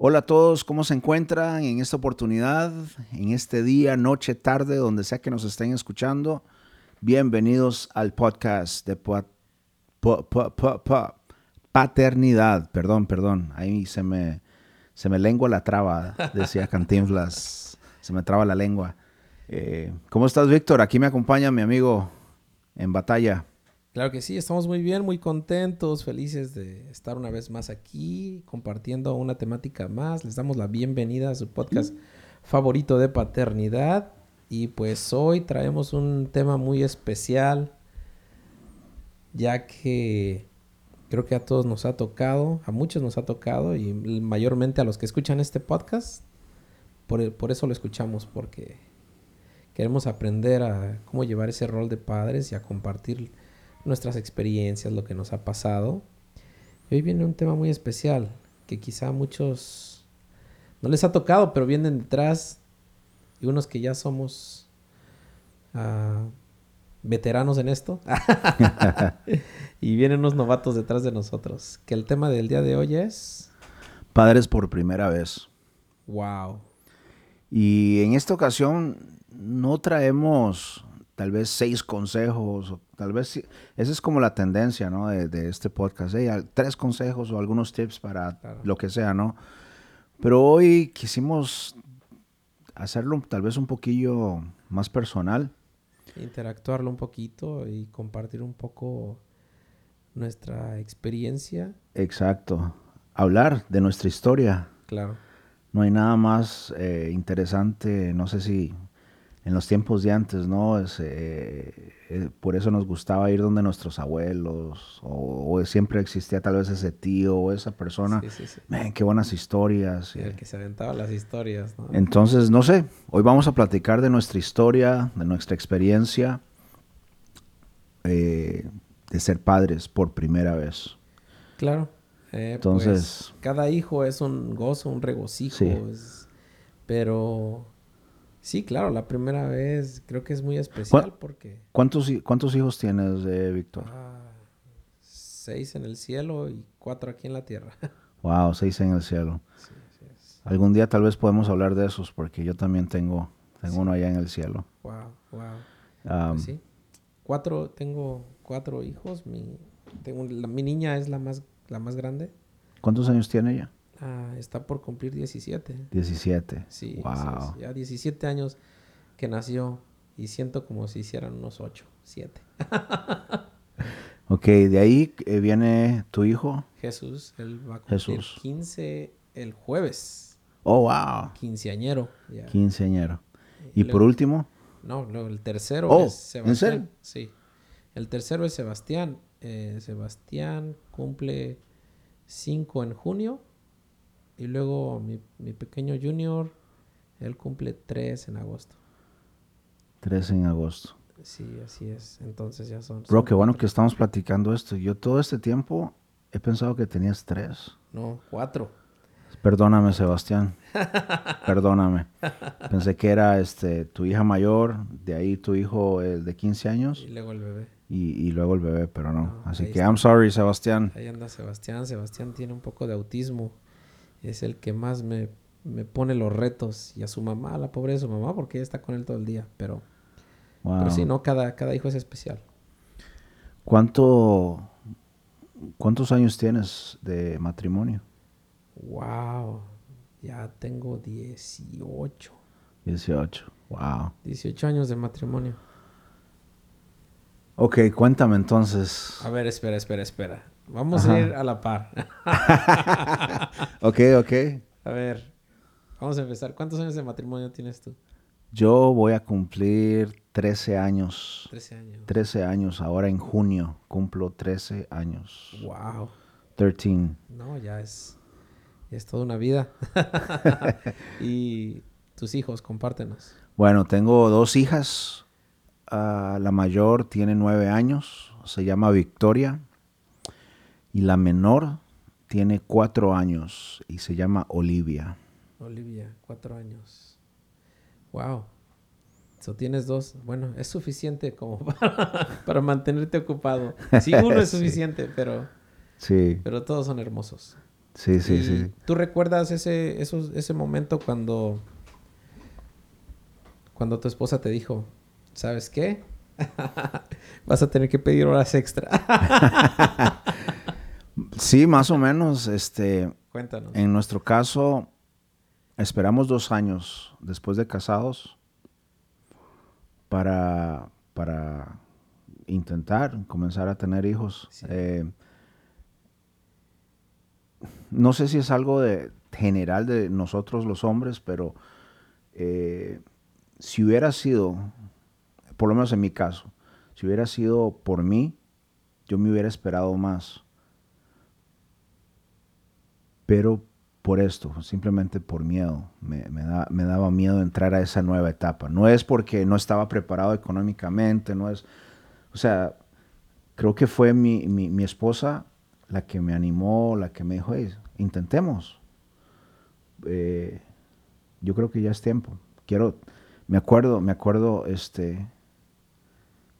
Hola a todos, ¿cómo se encuentran en esta oportunidad, en este día, noche, tarde, donde sea que nos estén escuchando? Bienvenidos al podcast de paternidad. Perdón, perdón, ahí se me, se me lengua la traba, decía Cantinflas, se me traba la lengua. Eh, ¿Cómo estás, Víctor? Aquí me acompaña mi amigo en batalla. Claro que sí, estamos muy bien, muy contentos, felices de estar una vez más aquí compartiendo una temática más. Les damos la bienvenida a su podcast favorito de paternidad. Y pues hoy traemos un tema muy especial, ya que creo que a todos nos ha tocado, a muchos nos ha tocado y mayormente a los que escuchan este podcast. Por, por eso lo escuchamos, porque queremos aprender a cómo llevar ese rol de padres y a compartir nuestras experiencias, lo que nos ha pasado. Y hoy viene un tema muy especial que quizá a muchos no les ha tocado, pero vienen detrás y unos que ya somos ah, veteranos en esto y vienen unos novatos detrás de nosotros. Que el tema del día de hoy es padres por primera vez. Wow. Y en esta ocasión no traemos tal vez seis consejos, o tal vez esa es como la tendencia, ¿no? De, este podcast, tres consejos o algunos tips para lo que sea, ¿no? Pero hoy quisimos hacerlo tal vez un poquillo más personal. Interactuarlo un poquito y compartir un poco nuestra experiencia. Exacto. Hablar de nuestra historia. Claro. No hay nada más eh, interesante, no sé si en los tiempos de antes, ¿no? Es, eh, eh, por eso nos gustaba ir donde nuestros abuelos, o, siempre existía tal vez ese tío o esa persona. Sí, sí, sí. qué buenas historias. El que se aventaba las historias, ¿no? Entonces, no sé, hoy vamos a platicar de nuestra historia, de nuestra experiencia eh, de ser padres por primera vez. Claro. Entonces. Pues, cada hijo es un gozo, un regocijo, pero Sí, claro, la primera vez creo que es muy especial porque... ¿Cuántos, cuántos hijos tienes, de Víctor? Ah, seis en el cielo y cuatro aquí en la tierra. Wow, seis en el cielo. Sí, sí, Algún día tal vez podemos hablar de esos porque yo también tengo, tengo uno allá en el cielo. Wow, wow. Pues sí. Cuatro, tengo cuatro hijos. Mi, tengo, mi niña es la más, la más grande. ¿Cuántos años tiene ella? Ah, está por cumplir 17. 17. Sí, wow. ya 17 años que nació y siento como si hicieran unos 8, 7. ok, de ahí eh, viene tu hijo. Jesús, él va a cumplir 15 el jueves. Oh, wow. Quinceañero. Quinceañero. ¿Y, por último? No, el tercero oh, es Sebastián. Sí. El tercero es Sebastián. Eh, Sebastián cumple 5 en junio y luego mi, mi pequeño junior, él cumple 3 en agosto. 3 en agosto. Sí, así es. Entonces ya son... Bro, qué bueno que estamos platicando esto. Yo todo este tiempo he pensado que tenías 3. No, 4. Perdóname, Sebastián. Perdóname. Pensé que era este tu hija mayor, de ahí tu hijo el de 15 años. Y luego el bebé. Y, y luego el bebé, pero no. Así que I'm sorry, Sebastián. Ahí anda Sebastián. Sebastián tiene un poco de autismo es el que más me, pone los retos. Y a su mamá, la pobre de su mamá, porque ella está con él todo el día. Pero, pero sí, no, cada, cada hijo es especial. ¿Cuánto, ¿Cuántos años tienes de matrimonio? Wow, ya tengo 18. 18, wow. 18 años de matrimonio. Ok, cuéntame entonces. A ver, espera, espera, espera. Vamos a ir a la par. ok, ok. A ver, vamos a empezar. ¿Cuántos años de matrimonio tienes tú? Yo voy a cumplir 13 años. 13 años. 13 años. Ahora en junio cumplo 13 años. Wow. 13. No, ya es, es toda una vida. y tus hijos, compártenos. Bueno, tengo dos hijas. Ah, la mayor tiene 9 años. Se llama Victoria. Y la menor tiene cuatro años y se llama Olivia. Olivia, cuatro años. Wow. So tienes dos. Bueno, es suficiente como para, mantenerte ocupado. Sí, uno es suficiente, pero. Sí. Pero todos son hermosos. Sí, sí, Y sí. ¿Tú recuerdas ese, esos- ese momento cuando, cuando tu esposa te dijo, ¿sabes qué? Vas a tener que pedir horas extra. Sí, más o menos, este, Cuéntanos. en nuestro caso, esperamos dos años después de casados para, para intentar comenzar a tener hijos. Sí. Eh, no sé si es algo de general de nosotros los hombres, pero eh, si hubiera sido, por lo menos en mi caso, si hubiera sido por mí, yo me hubiera esperado más. Pero por esto, simplemente por miedo, me, me da- me daba miedo entrar a esa nueva etapa. No es porque no estaba preparado económicamente, no es, o sea, creo que fue mi, mi- esposa la que me animó, la que me dijo, "Hey, intentemos. Eh, yo creo que ya es tiempo. Quiero, me acuerdo, me acuerdo, este,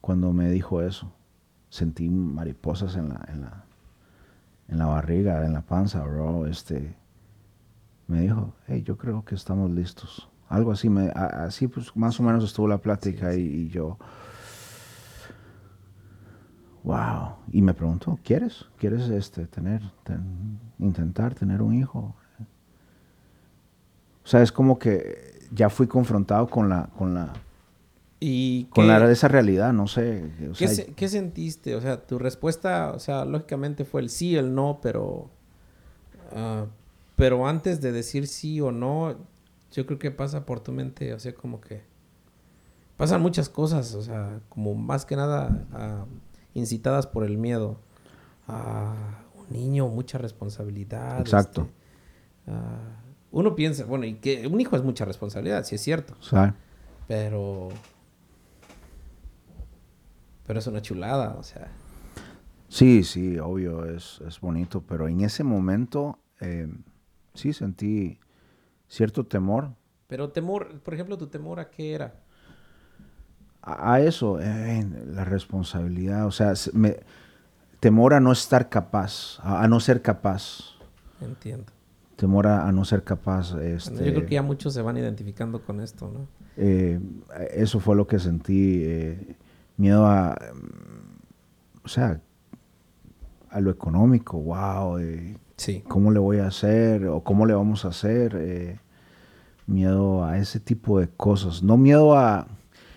cuando me dijo eso, sentí mariposas en la, en la barriga, en la panza, bro. Este, me dijo, hey, yo creo que estamos listos. Algo así, me, a- así pues más o menos estuvo la plática y, y yo, wow. Y me preguntó, ¿quieres? ¿Quieres este, tener, ten- intentar tener un hijo? O sea, es como que ya fui confrontado con la, con la, ¿Y con qué- la, esa realidad, no sé. o ¿Qué, sea, se- qué sentiste? O sea, tu respuesta, o sea, lógicamente fue el sí, el no, pero... ah, pero antes de decir sí o no, yo creo que pasa por tu mente, o sea, como que... Pasan muchas cosas, o sea, como más que nada ah, incitadas por el miedo. a un niño, mucha responsabilidad. Exacto. este, ah, uno piensa, bueno, y que un hijo es mucha responsabilidad, sí es cierto. Pero. Pero es una chulada, o sea. Sí, sí, obvio, es, es bonito, pero en ese momento eh, sí sentí cierto temor Pero temor, por ejemplo, tu temor a qué era? a, a eso, eh, la responsabilidad, o sea, se- me- temor a no estar capaz, a, a no ser capaz, Entiendo. temor a, a no ser capaz. Bueno, Este, yo creo que ya muchos se van identificando con esto, ¿no? eh, eso fue lo que sentí, eh, miedo a, mm, o sea, a lo económico, wow, eh, Sí. cómo le voy a hacer o cómo le vamos a hacer. eh, miedo a ese tipo de cosas. No miedo a...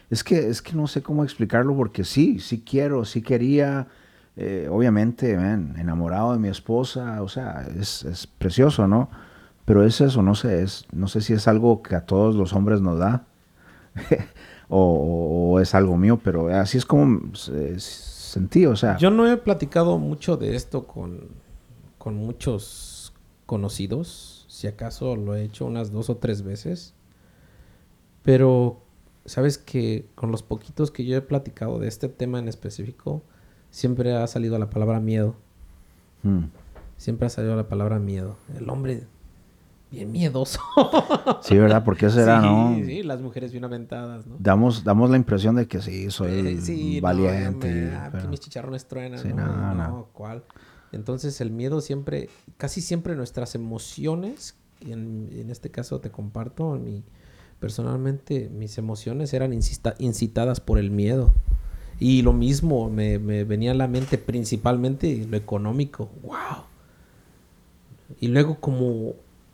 Es que, es que no sé cómo explicarlo porque sí, sí quiero, sí quería. eh, obviamente, man, enamorado de mi esposa, o sea, es, es precioso, ¿no? Pero es eso, no sé, es, no sé si es algo que a todos los hombres nos da o, es algo mío, pero así es como eh, sentí, o sea. Yo no he platicado mucho de esto con, con muchos conocidos. Si acaso lo he hecho unas dos o tres veces. Pero, sabes que con los poquitos que yo he platicado de este tema en específico, siempre ha salido la palabra miedo. mm. Siempre ha salido la palabra miedo. El hombre bien miedoso. Sí, ¿verdad? Porque eso era, sí, ¿no? sí, las mujeres bien aventadas, ¿no? Damos, damos la impresión de que sí, soy Eh, sí, valiente. ah, pero- mis chicharrones truenan. Sí, no, no, no, no. ¿cuál? Entonces el miedo siempre, casi siempre nuestras emociones, en, en este caso te comparto, mi, personalmente mis emociones eran incitadas por el miedo. Y lo mismo me, me venía a la mente principalmente lo económico. ¡Wow! Y luego como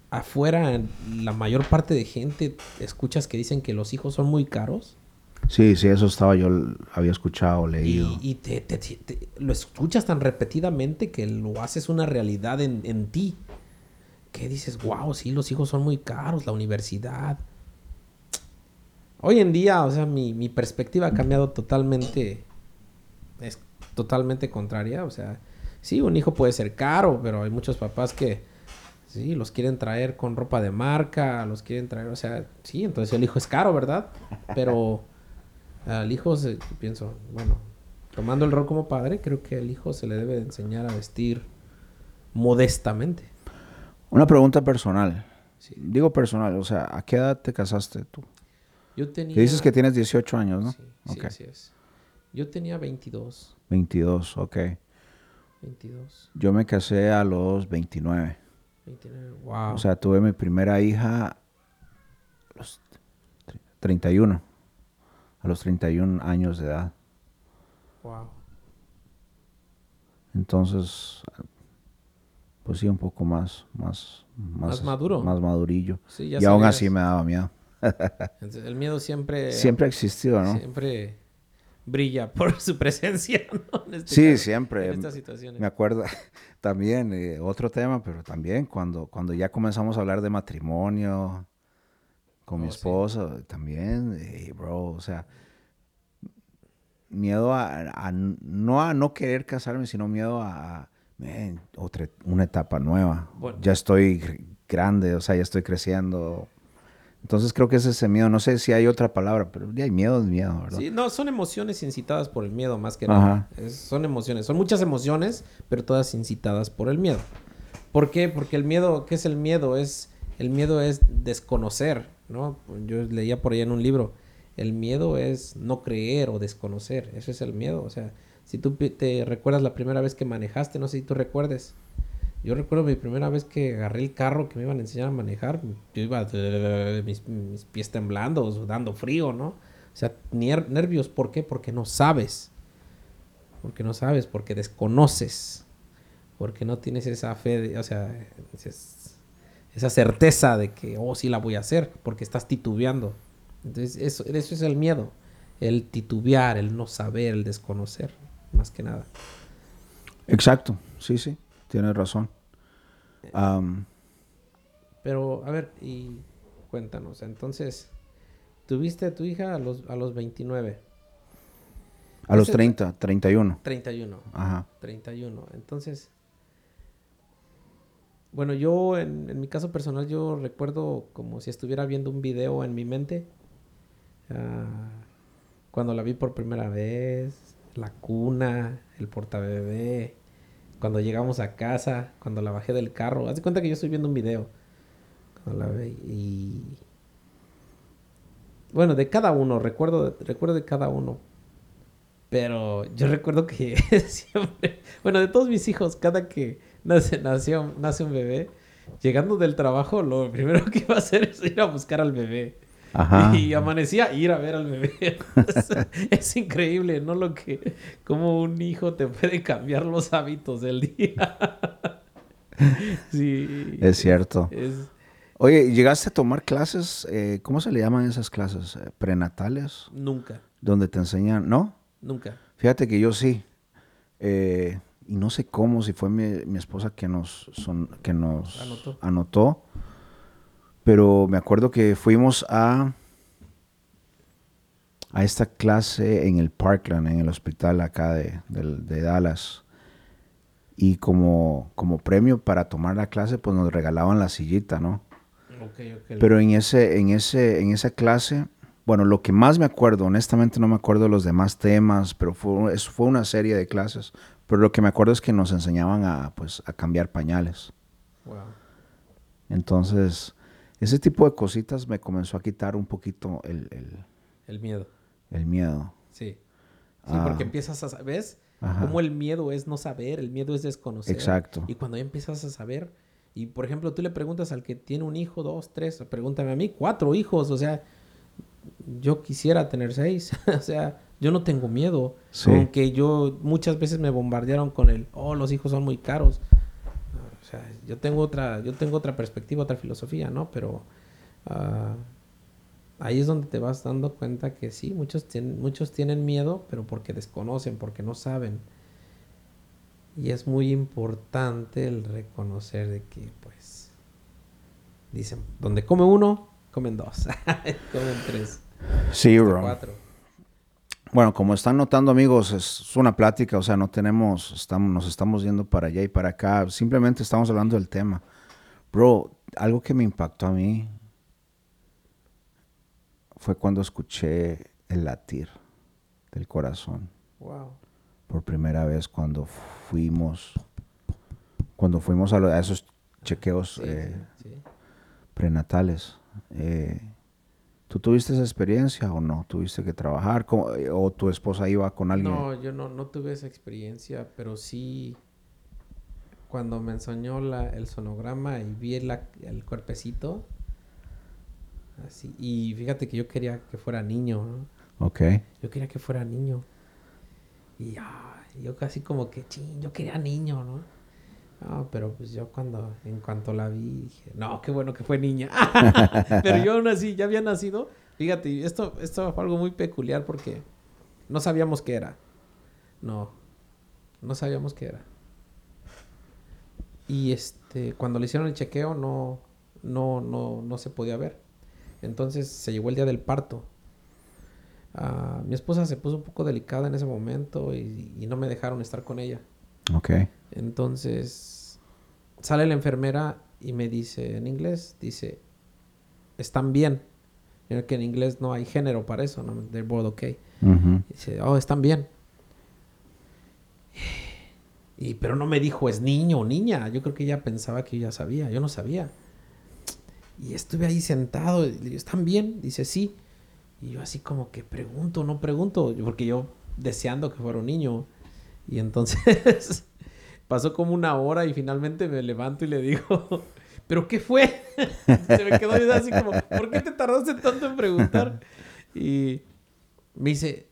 afuera la mayor parte de gente escuchas que dicen que los hijos son muy caros. Sí, sí, eso estaba yo, había escuchado, leído. Y, y te, te- te- te- lo escuchas tan repetidamente que lo haces una realidad en, en ti. Que dices, wow, sí, los hijos son muy caros, la universidad. Hoy en día, o sea, mi, mi perspectiva ha cambiado totalmente. Es totalmente contraria. O sea, sí, un hijo puede ser caro, pero hay muchos papás que, sí, los quieren traer con ropa de marca, los quieren traer, o sea, sí, entonces el hijo es caro, ¿verdad? Pero al hijo, se- pienso, bueno, tomando el rol como padre, creo que al hijo se le debe de enseñar a vestir modestamente. Una pregunta personal. Sí. Digo personal, o sea, ¿a qué edad te casaste tú? Yo tenía... Que dices que tienes 18 años, ¿no? Sí, sí, así es. Yo tenía 22, 22, ok. 22. Yo me casé a los 29. 29, wow. O sea, tuve mi primera hija a los 31. A los 31 años de edad. wow. Entonces, pues sí, un poco más, más, Más maduro. Más madurillo. Sí, ya y aún sabías. así me daba miedo. El miedo siempre... Siempre ha existido, ¿no? Siempre brilla por su presencia, ¿no? En este Sí, caso, siempre. En estas situaciones. Me acuerdo también, eh, otro tema, pero también cuando, cuando ya comenzamos a hablar de matrimonio con mi Oh, sí. esposa, también, eh, bro, o sea, miedo a, a- no a no querer casarme, sino miedo a, man, otra, una etapa nueva. Bueno. Ya estoy gr- grande, o sea, ya estoy creciendo. Entonces creo que es ese miedo, no sé si hay otra palabra, pero ya hay miedo, es miedo, ¿verdad? Sí, no, son emociones incitadas por el miedo más que nada. Es- son emociones, son muchas emociones, pero todas incitadas por el miedo. ¿Por qué? Porque el miedo, ¿qué es el miedo? Es el miedo es desconocer, ¿no? Yo leía por ahí en un libro, el miedo es no creer o desconocer, eso es el miedo, o sea, si tú te recuerdas la primera vez que manejaste, no sé si tú recuerdes. Yo recuerdo mi primera vez que agarré el carro que me iban a enseñar a manejar. Yo iba mis, mis pies temblando, sudando frío, ¿no? O sea, nervios. ¿Por qué? Porque no sabes. Porque no sabes, porque desconoces. Porque no tienes esa fe, o sea, es- esa certeza de que, oh, sí la voy a hacer, porque estás titubeando. Entonces, eso, eso es el miedo. El titubear, el no saber, el desconocer, más que nada. Exacto, sí, sí, tienes razón. Pero, a ver, y cuéntanos, entonces, tuviste a tu hija a los, a los 29, a los Ese- 30, 31. 31, Ajá. 31. Entonces, bueno, yo en, en mi caso personal, yo recuerdo como si estuviera viendo un video en mi mente. ah, cuando la vi por primera vez, la cuna, el portabebé, cuando llegamos a casa, cuando la bajé del carro. Haz de cuenta que yo estoy viendo un video. Y... Bueno, de cada uno, recuerdo, recuerdo de cada uno. Pero yo recuerdo que siempre, bueno, de todos mis hijos, cada que nace, nace un bebé, llegando del trabajo, lo primero que iba a hacer es ir a buscar al bebé. Ajá. Y amanecía ir a ver al bebé. es, es increíble, ¿no? Lo que, como un hijo te puede cambiar los hábitos del día. sí. Es cierto. Es, Oye, ¿llegaste a tomar clases? eh, ¿Cómo se le llaman esas clases? Eh, ¿Prenatales? nunca, Donde te enseñan, ¿no? nunca. Fíjate que yo sí. Eh, y no sé cómo, si fue mi, mi esposa que nos, son, que nos Anotó. anotó. Pero me acuerdo que fuimos a, a esta clase en el Parkland, en el hospital acá de, de Dallas. Y como, como premio para tomar la clase, pues nos regalaban la sillita, ¿no? Pero en ese, en ese, en esa clase, bueno, lo que más me acuerdo, honestamente no me acuerdo de los demás temas, pero fue, eso fue una serie de clases. Pero lo que me acuerdo es que nos enseñaban a, pues, a cambiar pañales. Wow. Entonces, ese tipo de cositas me comenzó a quitar un poquito el, el- El miedo. el miedo. Sí. Sí, Ah. porque empiezas a saber, ¿ves? Ajá. Cómo el miedo es no saber, el miedo es desconocer. Exacto. Y cuando ya empiezas a saber, y por ejemplo, tú le preguntas al que tiene un hijo, dos, tres, pregúntame a mí, cuatro hijos, o sea, yo quisiera tener seis, o sea, yo no tengo miedo. Sí. Aunque yo muchas veces me bombardearon con el, oh, los hijos son muy caros. O sea, yo tengo otra, yo tengo otra perspectiva, otra filosofía, ¿no? Pero ah, ahí es donde te vas dando cuenta que sí, muchos tienen, muchos tienen miedo, pero porque desconocen, porque no saben. Y es muy importante el reconocer de que, pues, dicen, donde come uno, comen dos, comen tres, Sí, bro. cuatro. Bueno, como están notando amigos, es una plática, o sea, no tenemos, estamos, nos estamos yendo para allá y para acá, simplemente estamos hablando del tema. Bro, algo que me impactó a mí fue cuando escuché el latir del corazón Wow. por primera vez cuando fuimos, cuando fuimos a, lo- a esos chequeos Sí, eh, sí, sí. prenatales. Eh, ¿Tú tuviste esa experiencia o no? ¿Tuviste que trabajar? ¿Cómo- eh, ¿O tu esposa iba con alguien? No, yo no, no tuve esa experiencia, pero sí, cuando me enseñó la, el sonograma y vi la- el cuerpecito, así, y fíjate que yo quería que fuera niño, ¿no? Ok. Yo quería que fuera niño. Y ay, yo casi como que, ching, yo quería niño, ¿no? No, pero pues yo cuando, en cuanto la vi, dije, no, qué bueno que fue niña. pero yo aún así, ya había nacido. Fíjate, esto, esto fue algo muy peculiar porque no sabíamos qué era. No, no sabíamos qué era. Y este, cuando le hicieron el chequeo, no, no, no, no se podía ver. Entonces se llegó el día del parto. Ah, mi esposa se puso un poco delicada en ese momento y, y no me dejaron estar con ella. Ok. Entonces sale la enfermera y me dice en inglés, dice, están bien. Que en inglés no hay género para eso, ¿no? They're both okay. Dice, oh, están bien. Y, pero no me dijo, es niño o niña. Yo creo que ella pensaba que yo ya sabía. Yo no sabía. Y estuve ahí sentado. Y le digo, ¿están bien? Dice, sí. Y yo así como que pregunto, no pregunto. Porque yo deseando que fuera un niño. Y entonces pasó como una hora y finalmente me levanto y le digo, ¿pero qué fue? Se me quedó así como, ¿por qué te tardaste tanto en preguntar? Y me dice,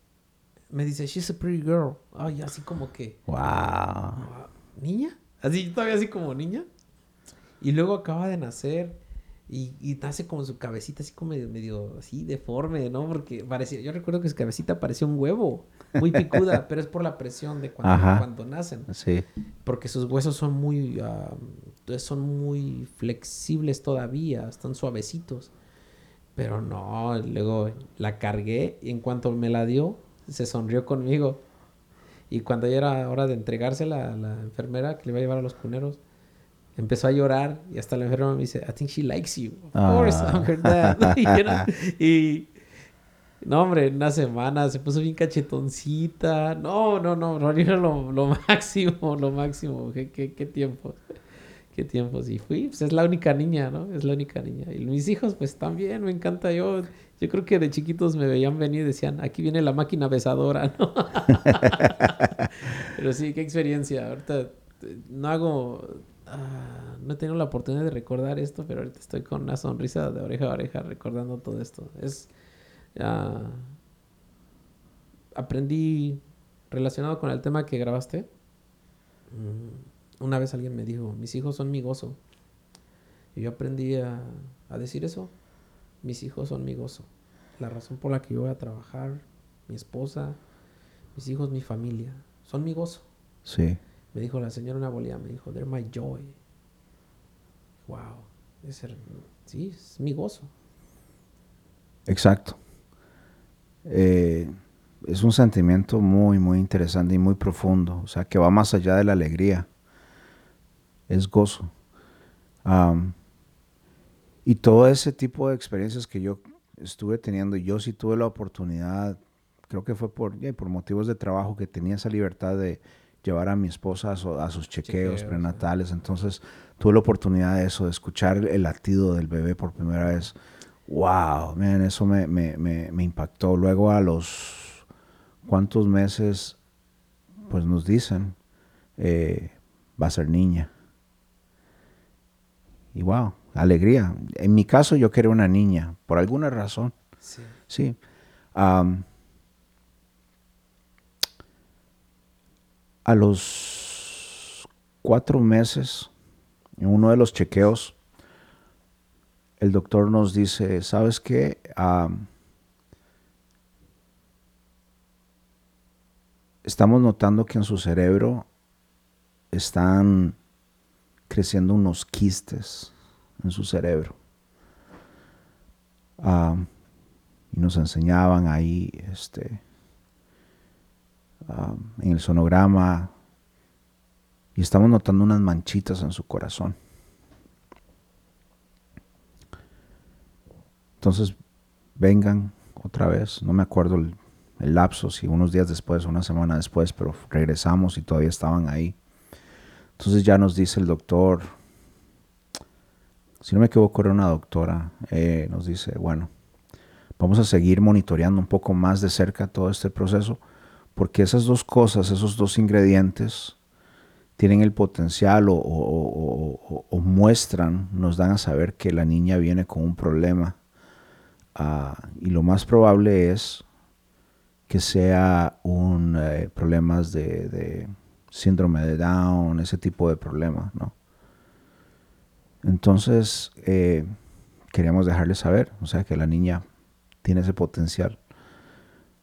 me dice, she's a pretty girl. Ay, así como que, Wow. "Ah, ¿niña? Así, todavía así como niña. Y luego acaba de nacer y, y nace como su cabecita así como medio, medio así deforme, ¿no? Porque parecía, yo recuerdo que su cabecita parecía un huevo, muy picuda, pero es por la presión de cuando, nacen. Sí. Porque sus huesos son muy, ah, son muy flexibles todavía, están suavecitos. Pero no, luego la cargué y en cuanto me la dio, se sonrió conmigo. Y cuando ya era hora de entregársela a la enfermera que le iba a llevar a los cuneros, empezó a llorar y hasta la enfermera me dice, I think she likes you. Of course, Ah. I'm her dad. y, era- y- no, hombre, una semana se puso bien cachetoncita. No, no, no, Ronnie era lo, lo máximo, lo máximo. ¿Qué, qué, qué tiempos? Qué tiempos. Y fui, pues es la única niña, ¿no? Es la única niña. Y mis hijos, pues también, me encanta yo. Yo creo que de chiquitos me veían venir y decían, aquí viene la máquina besadora, ¿no? Pero sí, qué experiencia. Ahorita eh, no hago, ah, no he tenido la oportunidad de recordar esto, pero ahorita estoy con una sonrisa de oreja a oreja recordando todo esto. Es, ah, aprendí relacionado con el tema que grabaste. Una vez alguien me dijo, mis hijos son mi gozo. Y yo aprendí a, a decir eso. Mis hijos son mi gozo. La razón por la que yo voy a trabajar, mi esposa, mis hijos, mi familia, son mi gozo. Sí. Me dijo la señora una bolía, me dijo, they're my joy. Wow. Sí, es mi gozo. Exacto. Eh, es un sentimiento muy, muy interesante y muy profundo. O sea, que va más allá de la alegría. Es gozo. Y todo ese tipo de experiencias que yo estuve teniendo, yo sí tuve la oportunidad, creo que fue por, ya, por motivos de trabajo, que tenía esa libertad de llevar a mi esposa a, su- a sus chequeos, Chequeos, prenatales. Entonces tuve la oportunidad de eso, de escuchar el latido del bebé por primera vez. Wow, man, eso me, me, me, me impactó. Luego a los cuantos meses, pues nos dicen, eh, va a ser niña. Y wow, alegría. En mi caso yo quería una niña, por alguna razón. Sí. Sí. A los cuatro meses, en uno de los chequeos, el doctor nos dice, ¿sabes qué? Am, estamos notando que en su cerebro están creciendo unos quistes en su cerebro. Am, y nos enseñaban ahí este am, en el sonograma y estamos notando unas manchitas en su corazón. Entonces vengan otra vez, no me acuerdo el, lapso, si unos días después una semana después, pero regresamos y todavía estaban ahí. Entonces ya nos dice el doctor, si no me equivoco era una doctora, eh, nos dice, bueno, vamos a seguir monitoreando un poco más de cerca todo este proceso, porque esas dos cosas, esos dos ingredientes tienen el potencial o, muestran, nos dan a saber que la niña viene con un problema. Ah, y lo más probable es que sea un eh, problemas de, síndrome de Down, ese tipo de problemas, ¿no? Entonces, eh, queríamos dejarle saber, o sea, que la niña tiene ese potencial.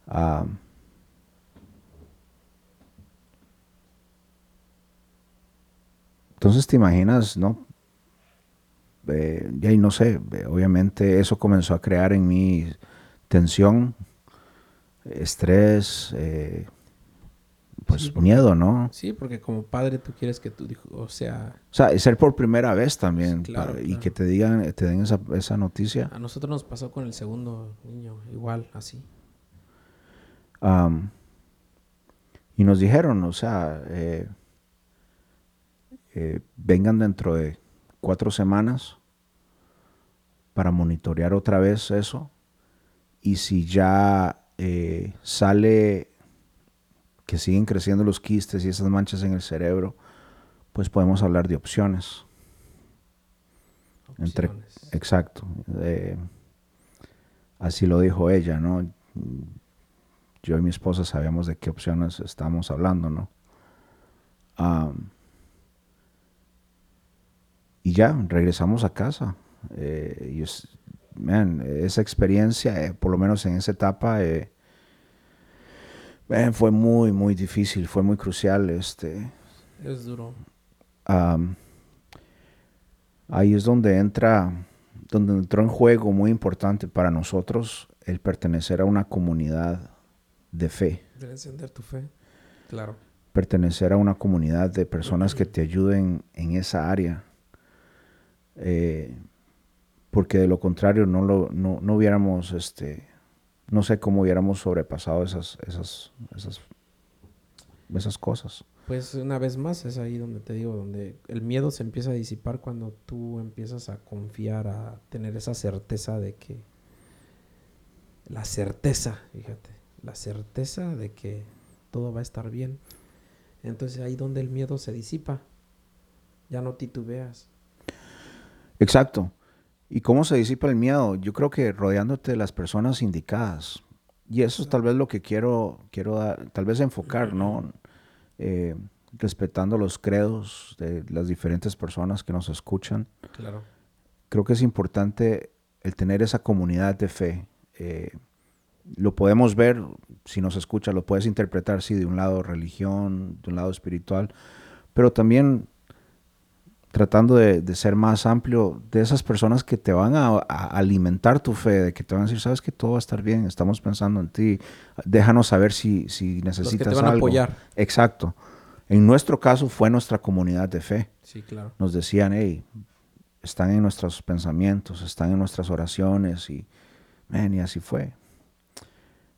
Ah, entonces te imaginas, ¿no? Eh, y no sé, obviamente eso comenzó a crear en mí tensión, estrés, eh, pues miedo, ¿no? Sí, porque como padre tú quieres que tu hijo, o sea... O sea, ser por primera vez también. Y que te digan, te den esa, esa, noticia. A nosotros nos pasó con el segundo niño, igual, así. y nos dijeron, o sea, eh, eh, vengan dentro de cuatro semanas para monitorear otra vez eso. Y si ya eh, sale que siguen creciendo los quistes y esas manchas en el cerebro, pues podemos hablar de opciones. Entre, exacto. así lo dijo ella, ¿no? Yo y mi esposa sabíamos de qué opciones estamos hablando, ¿no? Y ya, regresamos a casa. Eh, y esa experiencia, eh, por lo menos en esa etapa, eh, fue muy, muy difícil, fue muy crucial. Este, es duro. ahí es donde entra, donde entró en juego muy importante para nosotros el pertenecer a una comunidad de fe. De encender tu fe, claro. Pertenecer a una comunidad de personas que te ayuden en esa área. Eh, porque de lo contrario no, lo, no, no hubiéramos este, no sé cómo hubiéramos sobrepasado esas, esas, esas, esas cosas. Pues una vez más es ahí donde te digo, donde el miedo se empieza a disipar cuando tú empiezas a confiar, a tener esa certeza de que, la certeza, fíjate, la certeza de que todo va a estar bien. Entonces ahí donde el miedo se disipa, ya no titubeas. Exacto. ¿Y cómo se disipa el miedo? Yo creo que rodeándote de las personas indicadas. Y eso es tal vez lo que quiero, quiero tal vez enfocar, ¿no? Eh, respetando los credos de las diferentes personas que nos escuchan. Claro. Creo que es importante el tener esa comunidad de fe. Eh, lo podemos ver, si nos escucha, lo puedes interpretar, sí, de un lado religión, de un lado espiritual, pero también tratando de, ser más amplio, de esas personas que te van a, alimentar tu fe, de que te van a decir, sabes que todo va a estar bien, estamos pensando en ti, déjanos saber si, si necesitas Los que te van A apoyar. Exacto. En nuestro caso fue nuestra comunidad de fe. Sí, claro. Nos decían, hey, están en nuestros pensamientos, están en nuestras oraciones y, y así fue.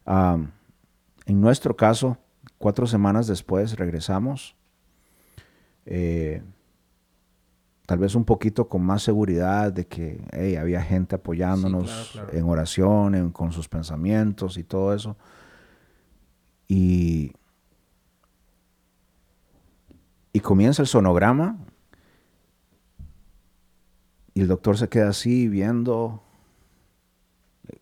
en nuestro caso, cuatro semanas después regresamos. Eh, tal vez un poquito con más seguridad de que había gente apoyándonos en oración, con sus pensamientos y todo eso. Y, y comienza el sonograma y el doctor se queda así viendo,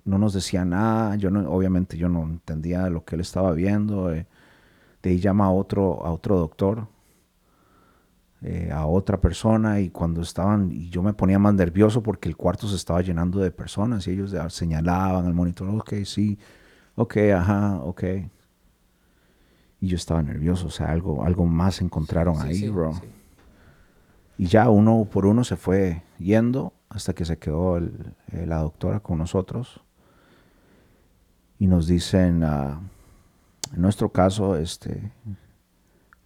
no nos decía nada, yo no, obviamente yo no entendía lo que él estaba viendo, eh, de ahí llama a otro, a otro doctor eh, a otra persona y cuando estaban, y yo me ponía más nervioso porque el cuarto se estaba llenando de personas y ellos señalaban al monitor, ok, sí, ok, ajá, ok. Y yo estaba nervioso, o sea, algo, algo más encontraron ahí, bro. Y ya uno por uno se fue yendo hasta que se quedó eh, la doctora con nosotros. Y nos dicen, ah, en nuestro caso, este,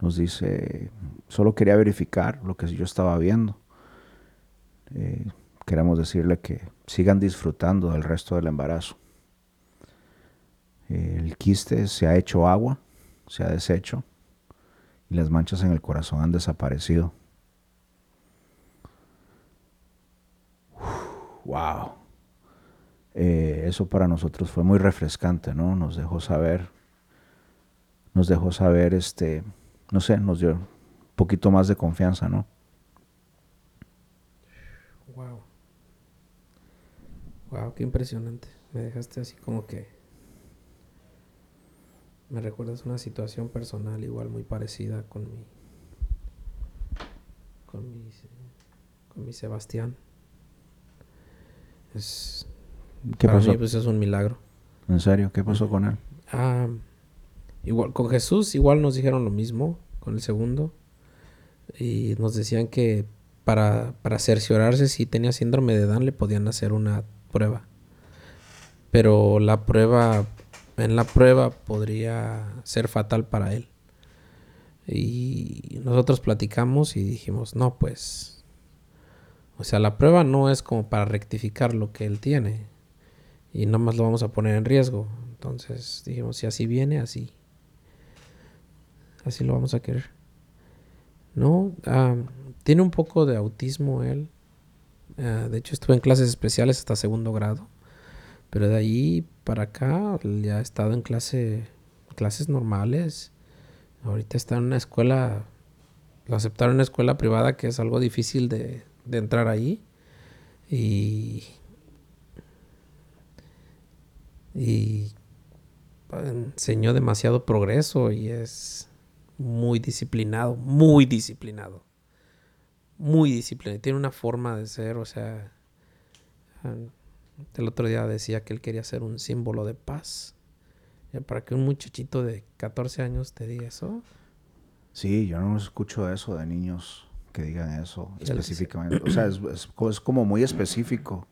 nos dice, solo quería verificar lo que yo estaba viendo. Eh, queremos decirle que sigan disfrutando del resto del embarazo. el quiste se ha hecho agua, se ha deshecho y las manchas en el corazón han desaparecido. wow. Eh, eso para nosotros fue muy refrescante, ¿no? Nos dejó saber, nos dejó saber este, no sé, nos dio poquito más de confianza, ¿no? Wow. Wow, qué impresionante. Me dejaste así como que me recuerdas una situación personal igual muy parecida con mi con mi con mi Sebastián. Es ¿Qué para pasó? mí pues es un milagro. ¿En serio? ¿Qué pasó con él? Ah, igual con Jesús igual nos dijeron lo mismo con el segundo y nos decían que para, para cerciorarse si tenía síndrome de Down le podían hacer una prueba. Pero la prueba, en la prueba podría ser fatal para él. Y nosotros platicamos y dijimos, no, pues, o sea, la prueba no es como para rectificar lo que él tiene. Y nada más lo vamos a poner en riesgo. Entonces dijimos, si así viene, así. Así lo vamos a querer. No, ah, tiene un poco de autismo él. Ah, de hecho, estuve en clases especiales hasta segundo grado. Pero de ahí para acá ya ha estado en clase, clases normales. Ahorita está en una escuela, lo aceptaron en una escuela privada que es algo difícil de, de entrar ahí. Y, y enseñó demasiado progreso y es muy disciplinado, muy disciplinado. Muy disciplinado. Tiene una forma de ser, o sea, ah, el otro día decía que él quería ser un símbolo de paz. Para que un muchachito de 14 años te diga eso. Sí, yo no escucho eso de niños que digan eso específicamente. O sea, es, es es como muy específico,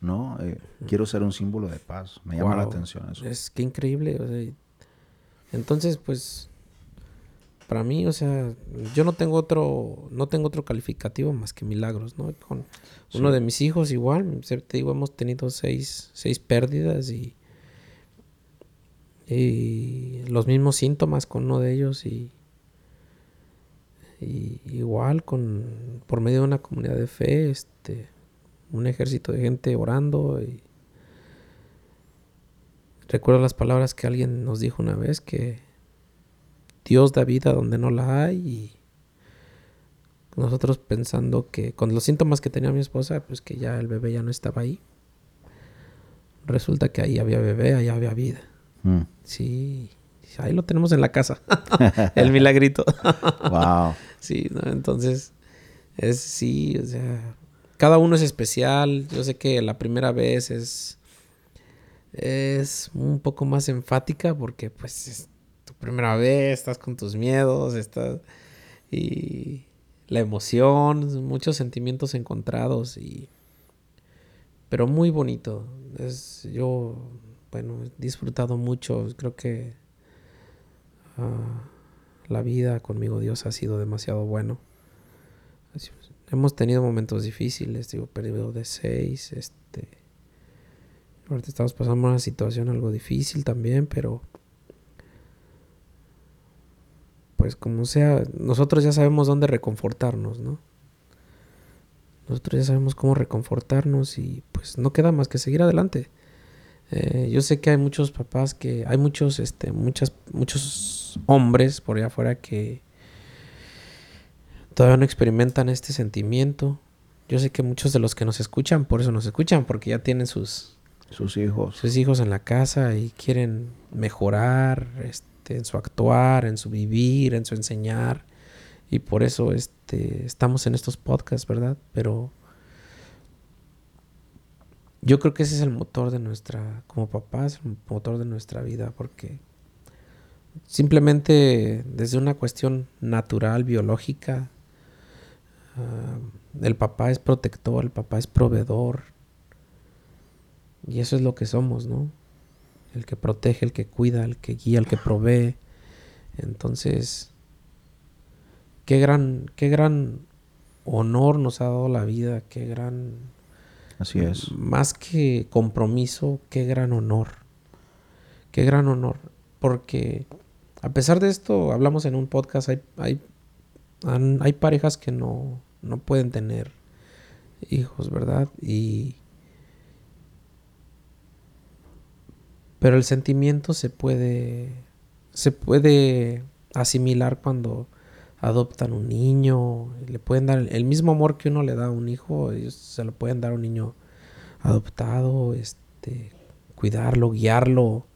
¿no? Eh, quiero ser un símbolo de paz. Me llama la Wow. atención eso. Es que increíble. o sea, entonces, pues, para mí, o sea, yo no tengo otro, no tengo otro calificativo más que milagros, ¿no? Con uno de mis hijos igual, te digo, hemos tenido seis, seis pérdidas y, y los mismos síntomas con uno de ellos y, y igual con por medio de una comunidad de fe, este, un ejército de gente orando y Recuerdo las palabras que alguien nos dijo una vez que Dios da vida donde no la hay y nosotros pensando que con los síntomas que tenía mi esposa, pues que ya el bebé ya no estaba ahí. Resulta que ahí había bebé, ahí había vida. Mm. Sí, ahí lo tenemos en la casa. el milagrito. Wow. Sí, ¿no? entonces es sí, o sea, cada uno es especial. Yo sé que la primera vez es es un poco más enfática porque pues es primera vez, estás con tus miedos, estás y la emoción, muchos sentimientos encontrados y pero muy bonito. Es yo bueno, he disfrutado mucho, creo que ah, la vida conmigo Dios ha sido demasiado bueno. Hemos tenido momentos difíciles, digo, periodo de seis, este... Ahorita estamos pasando una situación algo difícil también, pero... Pues como sea, nosotros ya sabemos dónde reconfortarnos, ¿no? Nosotros ya sabemos cómo reconfortarnos y pues no queda más que seguir adelante. Eh, yo sé que hay muchos papás que, hay muchos, este, muchas, muchos hombres por allá afuera que todavía no experimentan este sentimiento. Yo sé que muchos de los que nos escuchan, por eso nos escuchan, porque ya tienen sus, Sus hijos. sus hijos en la casa y quieren mejorar este, en su actuar, en su vivir, en su enseñar. Y por eso este, estamos en estos podcasts, ¿verdad? Pero yo creo que ese es el motor de nuestra, como papás, el motor de nuestra vida, porque simplemente desde una cuestión natural, biológica, ah, el papá es protector, el papá es proveedor, y eso es lo que somos, ¿no? El que protege, el que cuida, el que guía, el que provee. Entonces, qué gran, qué gran honor nos ha dado la vida, qué gran, Así es. más que compromiso, qué gran honor. Qué gran honor. Porque a pesar de esto, hablamos en un podcast, hay, hay, hay parejas que no, no pueden tener hijos, ¿verdad? Y... Pero el sentimiento se puede, se puede asimilar cuando adoptan un niño, le pueden dar el mismo amor que uno le da a un hijo, ellos se lo pueden dar a un niño adoptado, este, cuidarlo, guiarlo,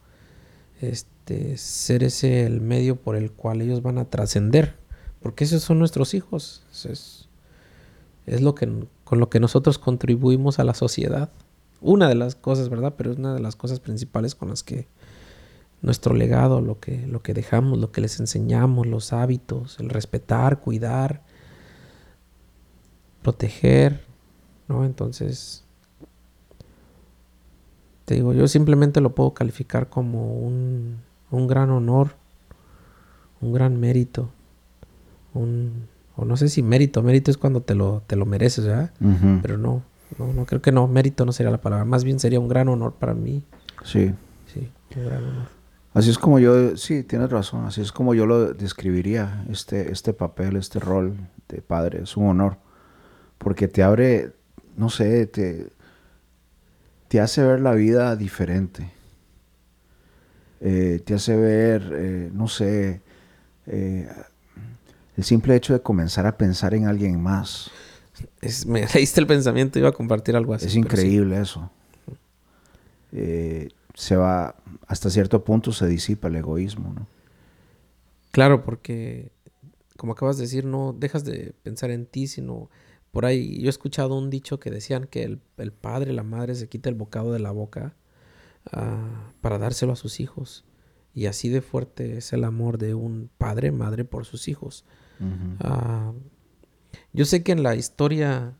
este, ser ese el medio por el cual ellos van a trascender, porque esos son nuestros hijos, es, es lo que, con lo que nosotros contribuimos a la sociedad. Una de las cosas, ¿verdad? Pero es una de las cosas principales con las que nuestro legado, lo que, lo que dejamos, lo que les enseñamos, los hábitos, el respetar, cuidar, proteger, ¿no? Entonces, te digo, yo simplemente lo puedo calificar como un, un gran honor, un gran mérito, un, o no sé si mérito, mérito es cuando te lo, te lo mereces, ¿verdad? Pero no, no, no creo que no, mérito no sería la palabra, más bien sería un gran honor para mí. Sí. Sí, un gran honor. Así es como yo, sí, tienes razón, así es como yo lo describiría, este, este papel, este rol de padre, es un honor, porque te abre, no sé, te, te hace ver la vida diferente, eh, te hace ver, eh, no sé, eh, el simple hecho de comenzar a pensar en alguien más. Es, me leíste el pensamiento, iba a compartir algo así. Es increíble eso. se va, hasta cierto punto se disipa el egoísmo, ¿no? Claro, porque como acabas de decir, no dejas de pensar en ti, sino por ahí yo he escuchado un dicho que decían que el, el padre, la madre se quita el bocado de la boca uh, para dárselo a sus hijos. Y así de fuerte es el amor de un padre, madre por sus hijos. Uh, yo sé que en la historia,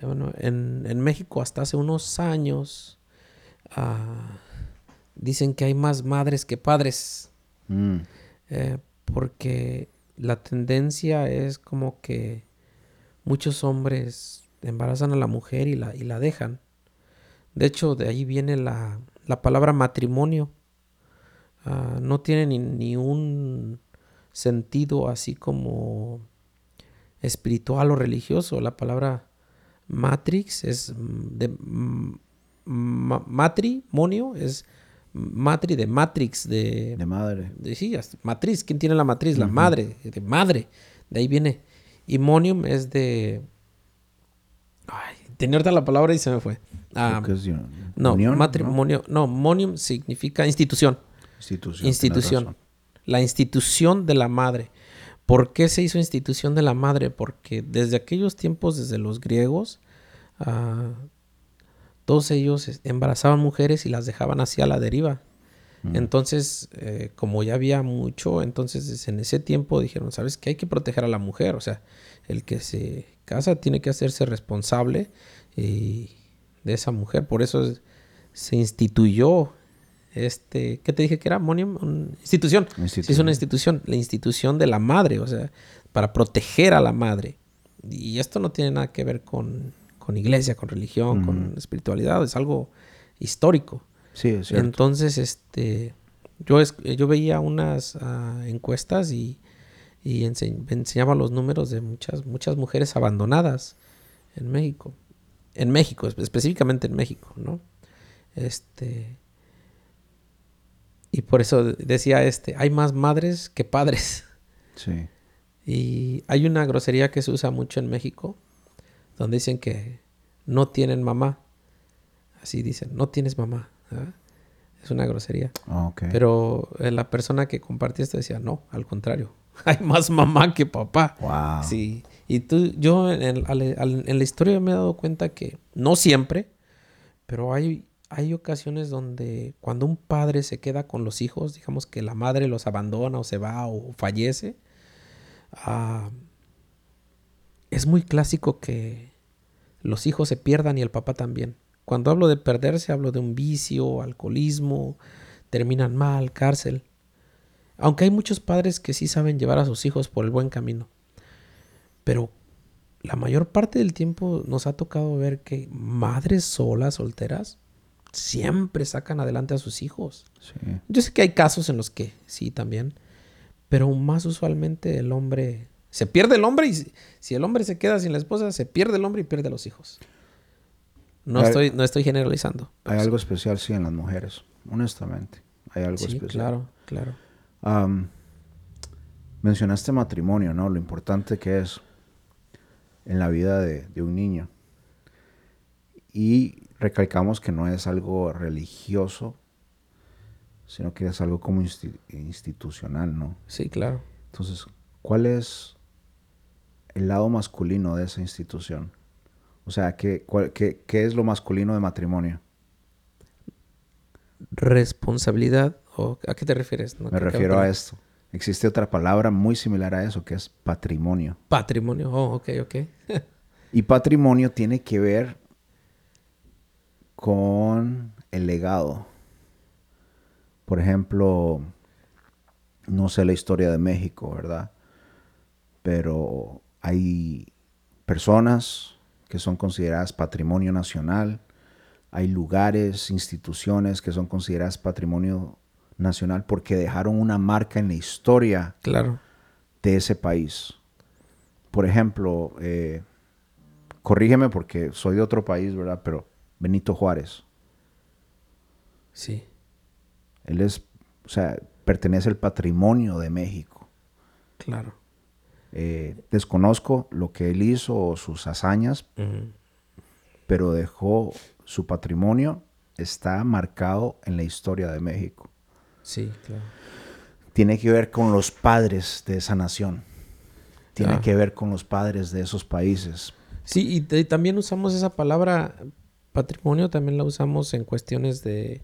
bueno, en, en México hasta hace unos años, uh, dicen que hay más madres que padres. Mm. Eh, porque la tendencia es como que muchos hombres embarazan a la mujer y la, y la dejan. De hecho, de ahí viene la, la palabra matrimonio. Ah, no tiene ni, ni, un sentido así como espiritual o religioso. La palabra matrix es de matrimonio, es matri de Matrix, de... De madre. De, sí, matriz. ¿Quién tiene la matriz? La madre, de madre. De ahí viene. Y monium es de... Ay, tenía ahorita la palabra y se me fue. Ah, no, matrimonio. ¿no? monium significa institución. Institución. Institución. La institución de la madre. ¿Por qué se hizo institución de la madre? Porque desde aquellos tiempos, desde los griegos, uh, todos ellos embarazaban mujeres y las dejaban así a la deriva. Mm. Entonces, eh, como ya había mucho, entonces en ese tiempo dijeron, ¿sabes qué? Hay que proteger a la mujer. O sea, el que se casa tiene que hacerse responsable de esa mujer. Por eso se instituyó este, ¿qué te dije que era? Una institución. institución. es una institución, la institución de la madre, o sea, para proteger a la madre. Y esto no tiene nada que ver con con iglesia, con religión, con espiritualidad, es algo histórico. Sí, es cierto. Entonces, este, yo, yo veía unas ah, encuestas y, y enseñaba los números de muchas, muchas mujeres abandonadas en México. En México, específicamente en México, ¿no? Este. Y por eso decía este, hay más madres que padres. Sí. Y hay una grosería que se usa mucho en México, donde dicen que no tienen mamá. Así dicen, no tienes mamá. Es una grosería. Ah, Pero eh, la persona que compartía esto decía, no, al contrario. Hay más mamá que papá. Wow. Sí. Y tú, yo en, en, la historia me he dado cuenta que no siempre, pero hay, hay ocasiones donde cuando un padre se queda con los hijos, digamos que la madre los abandona o se va o fallece, ah, es muy clásico que los hijos se pierdan y el papá también. Cuando hablo de perderse, hablo de un vicio, alcoholismo, terminan mal, cárcel. Aunque hay muchos padres que sí saben llevar a sus hijos por el buen camino. Pero la mayor parte del tiempo nos ha tocado ver que madres solas, solteras, siempre sacan adelante a sus hijos. Yo sé que hay casos en los que sí también, pero más usualmente el hombre se pierde el hombre y si el hombre se queda sin la esposa, se pierde el hombre y pierde los hijos. No, estoy, no estoy generalizando. Hay algo especial, sí, en las mujeres, honestamente. Hay algo sí, especial. Claro, claro. Mencionaste matrimonio, ¿no? Lo importante que es en la vida de, de un niño. Y recalcamos que no es algo religioso, sino que es algo como insti- institucional, ¿no? Sí, claro. Entonces, ¿cuál es el lado masculino de esa institución? O sea, ¿qué, cuál- qué- qué es lo masculino de matrimonio? Responsabilidad. ¿o ¿A qué te refieres? No, Me ¿Qué- qué refiero a esto. Existe otra palabra muy similar a eso, que es patrimonio. Patrimonio. Oh, ok, ok. Y patrimonio tiene que ver con el legado. Por ejemplo, no sé la historia de México, ¿verdad? Pero hay personas que son consideradas patrimonio nacional, hay lugares, instituciones que son consideradas patrimonio nacional porque dejaron una marca en la historia claro. de ese país. Por ejemplo, eh, corrígeme porque soy de otro país, ¿verdad? Pero Benito Juárez, Sí. él es, o sea, pertenece al patrimonio de México. Claro. Eh, desconozco lo que él hizo o sus hazañas, pero dejó su patrimonio, está marcado en la historia de México. Sí, claro. Tiene que ver con los padres de esa nación. Tiene Ah. que ver con los padres de esos países. Sí, y, también usamos esa palabra patrimonio, también la usamos en cuestiones de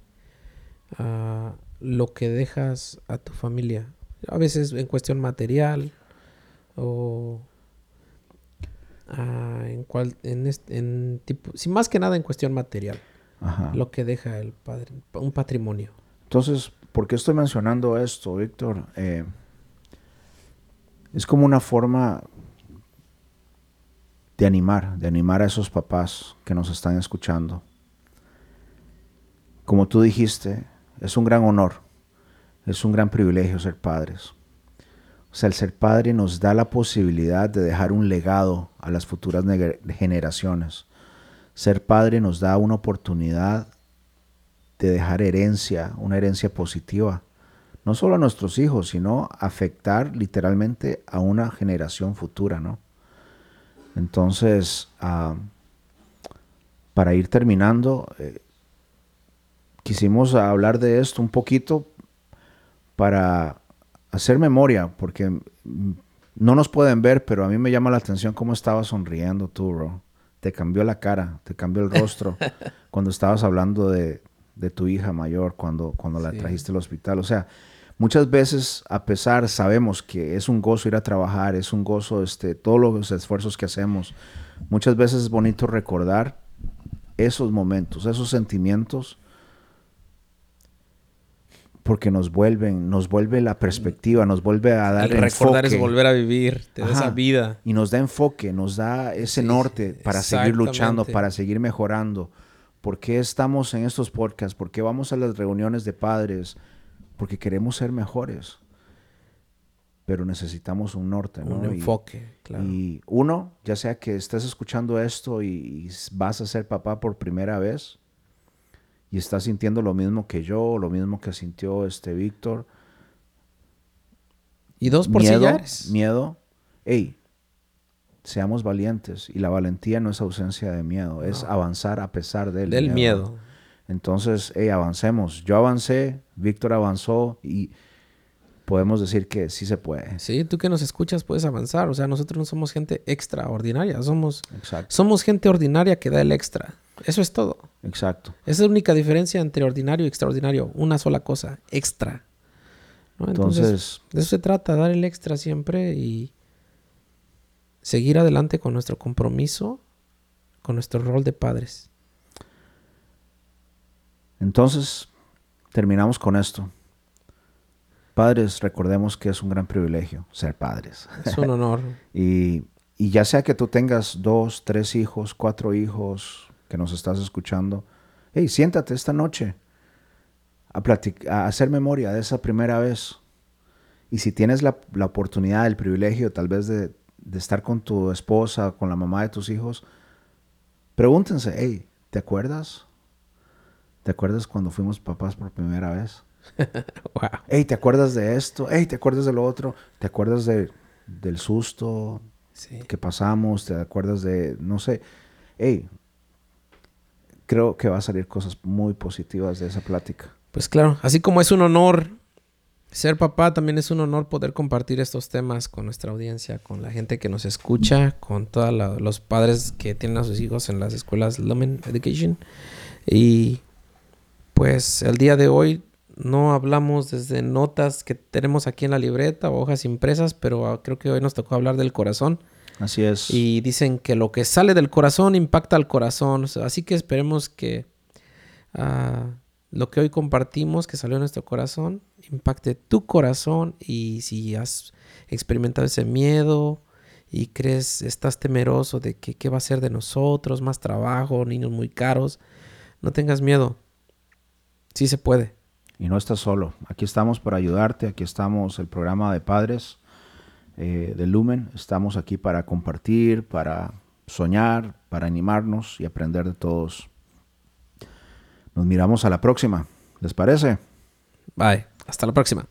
ah, lo que dejas a tu familia. A veces en cuestión material o ah, en cual en, este, en tipo, sí, más que nada en cuestión material, Ajá. lo que deja el padre, un patrimonio. Entonces, ¿por qué estoy mencionando esto, Víctor? Eh, es como una forma de animar, de animar a esos papás que nos están escuchando. Como tú dijiste, es un gran honor, es un gran privilegio ser padres. O sea, el ser padre nos da la posibilidad de dejar un legado a las futuras generaciones. Ser padre nos da una oportunidad de dejar herencia, una herencia positiva, no solo a nuestros hijos, sino afectar literalmente a una generación futura, ¿no? Entonces, ah, para ir terminando, eh, quisimos hablar de esto un poquito para hacer memoria, porque no nos pueden ver, pero a mí me llama la atención cómo estabas sonriendo tú, bro. Te cambió la cara, te cambió el rostro cuando estabas hablando de, de tu hija mayor, cuando, cuando la Sí. trajiste al hospital. O sea, muchas veces, a pesar, sabemos que es un gozo ir a trabajar, es un gozo este, todos los esfuerzos que hacemos. Muchas veces es bonito recordar esos momentos, esos sentimientos, porque nos vuelven, nos vuelve la perspectiva, nos vuelve a dar El recordar es volver a vivir, te da esa vida. Y nos da enfoque, nos da ese Sí, norte para seguir luchando, para seguir mejorando. ¿Por qué estamos en estos podcasts? ¿Por qué vamos a las reuniones de padres? Porque queremos ser mejores. Pero necesitamos un norte, ¿no? Un Y- enfoque, claro. Y uno, ya sea que estés escuchando esto y, y vas a ser papá por primera vez y estás sintiendo lo mismo que yo, lo mismo que sintió este Víctor, y dos por miedo, miedo, hey, seamos valientes y la valentía no es ausencia de miedo, es avanzar a pesar del, Del miedo. Entonces, hey, avancemos. Yo avancé, Víctor avanzó y podemos decir que sí se puede. Sí, tú que nos escuchas puedes avanzar. O sea, nosotros no somos gente extraordinaria. Somos, Exacto, somos gente ordinaria que da el extra. Eso es todo. exacto. Esa es la única diferencia entre ordinario y extraordinario. Una sola cosa, extra. ¿no? Entonces, Entonces, de eso se trata, dar el extra siempre y seguir adelante con nuestro compromiso, con nuestro rol de padres. Entonces terminamos con esto. Padres, recordemos que es un gran privilegio ser padres. Es un honor. Y, y ya sea que tú tengas dos, tres hijos, cuatro hijos que nos estás escuchando, hey, siéntate esta noche a, a hacer memoria de esa primera vez. Y si tienes la, la oportunidad, el privilegio tal vez de, de estar con tu esposa, con la mamá de tus hijos, pregúntense, hey, ¿te acuerdas? ¿Te acuerdas cuando fuimos papás por primera vez? wow. Hey, ¿te acuerdas de esto? Hey, ¿te acuerdas de lo otro? ¿Te acuerdas de, del susto que pasamos? ¿Te acuerdas de, no sé? Hey, creo que va a salir cosas muy positivas de esa plática. Pues claro, así como es un honor ser papá, también es un honor poder compartir estos temas con nuestra audiencia, con la gente que nos escucha, con todos los padres que tienen a sus hijos en las escuelas Lumen Education. Y pues el día de hoy no hablamos desde notas que tenemos aquí en la libreta o hojas impresas, pero ah, creo que hoy nos tocó hablar del corazón. Así es. Y dicen que lo que sale del corazón impacta al corazón. Así que esperemos que ah, lo que hoy compartimos, que salió en nuestro corazón, impacte tu corazón. Y si has experimentado ese miedo y crees, estás temeroso de que qué va a ser de nosotros, más trabajo, niños muy caros, no tengas miedo. Sí se puede. Y no estás solo. Aquí estamos para ayudarte. Aquí estamos el programa de padres eh, de Lumen. Estamos aquí para compartir, para soñar, para animarnos y aprender de todos. Nos miramos a la próxima. ¿Les parece? Bye. Hasta la próxima.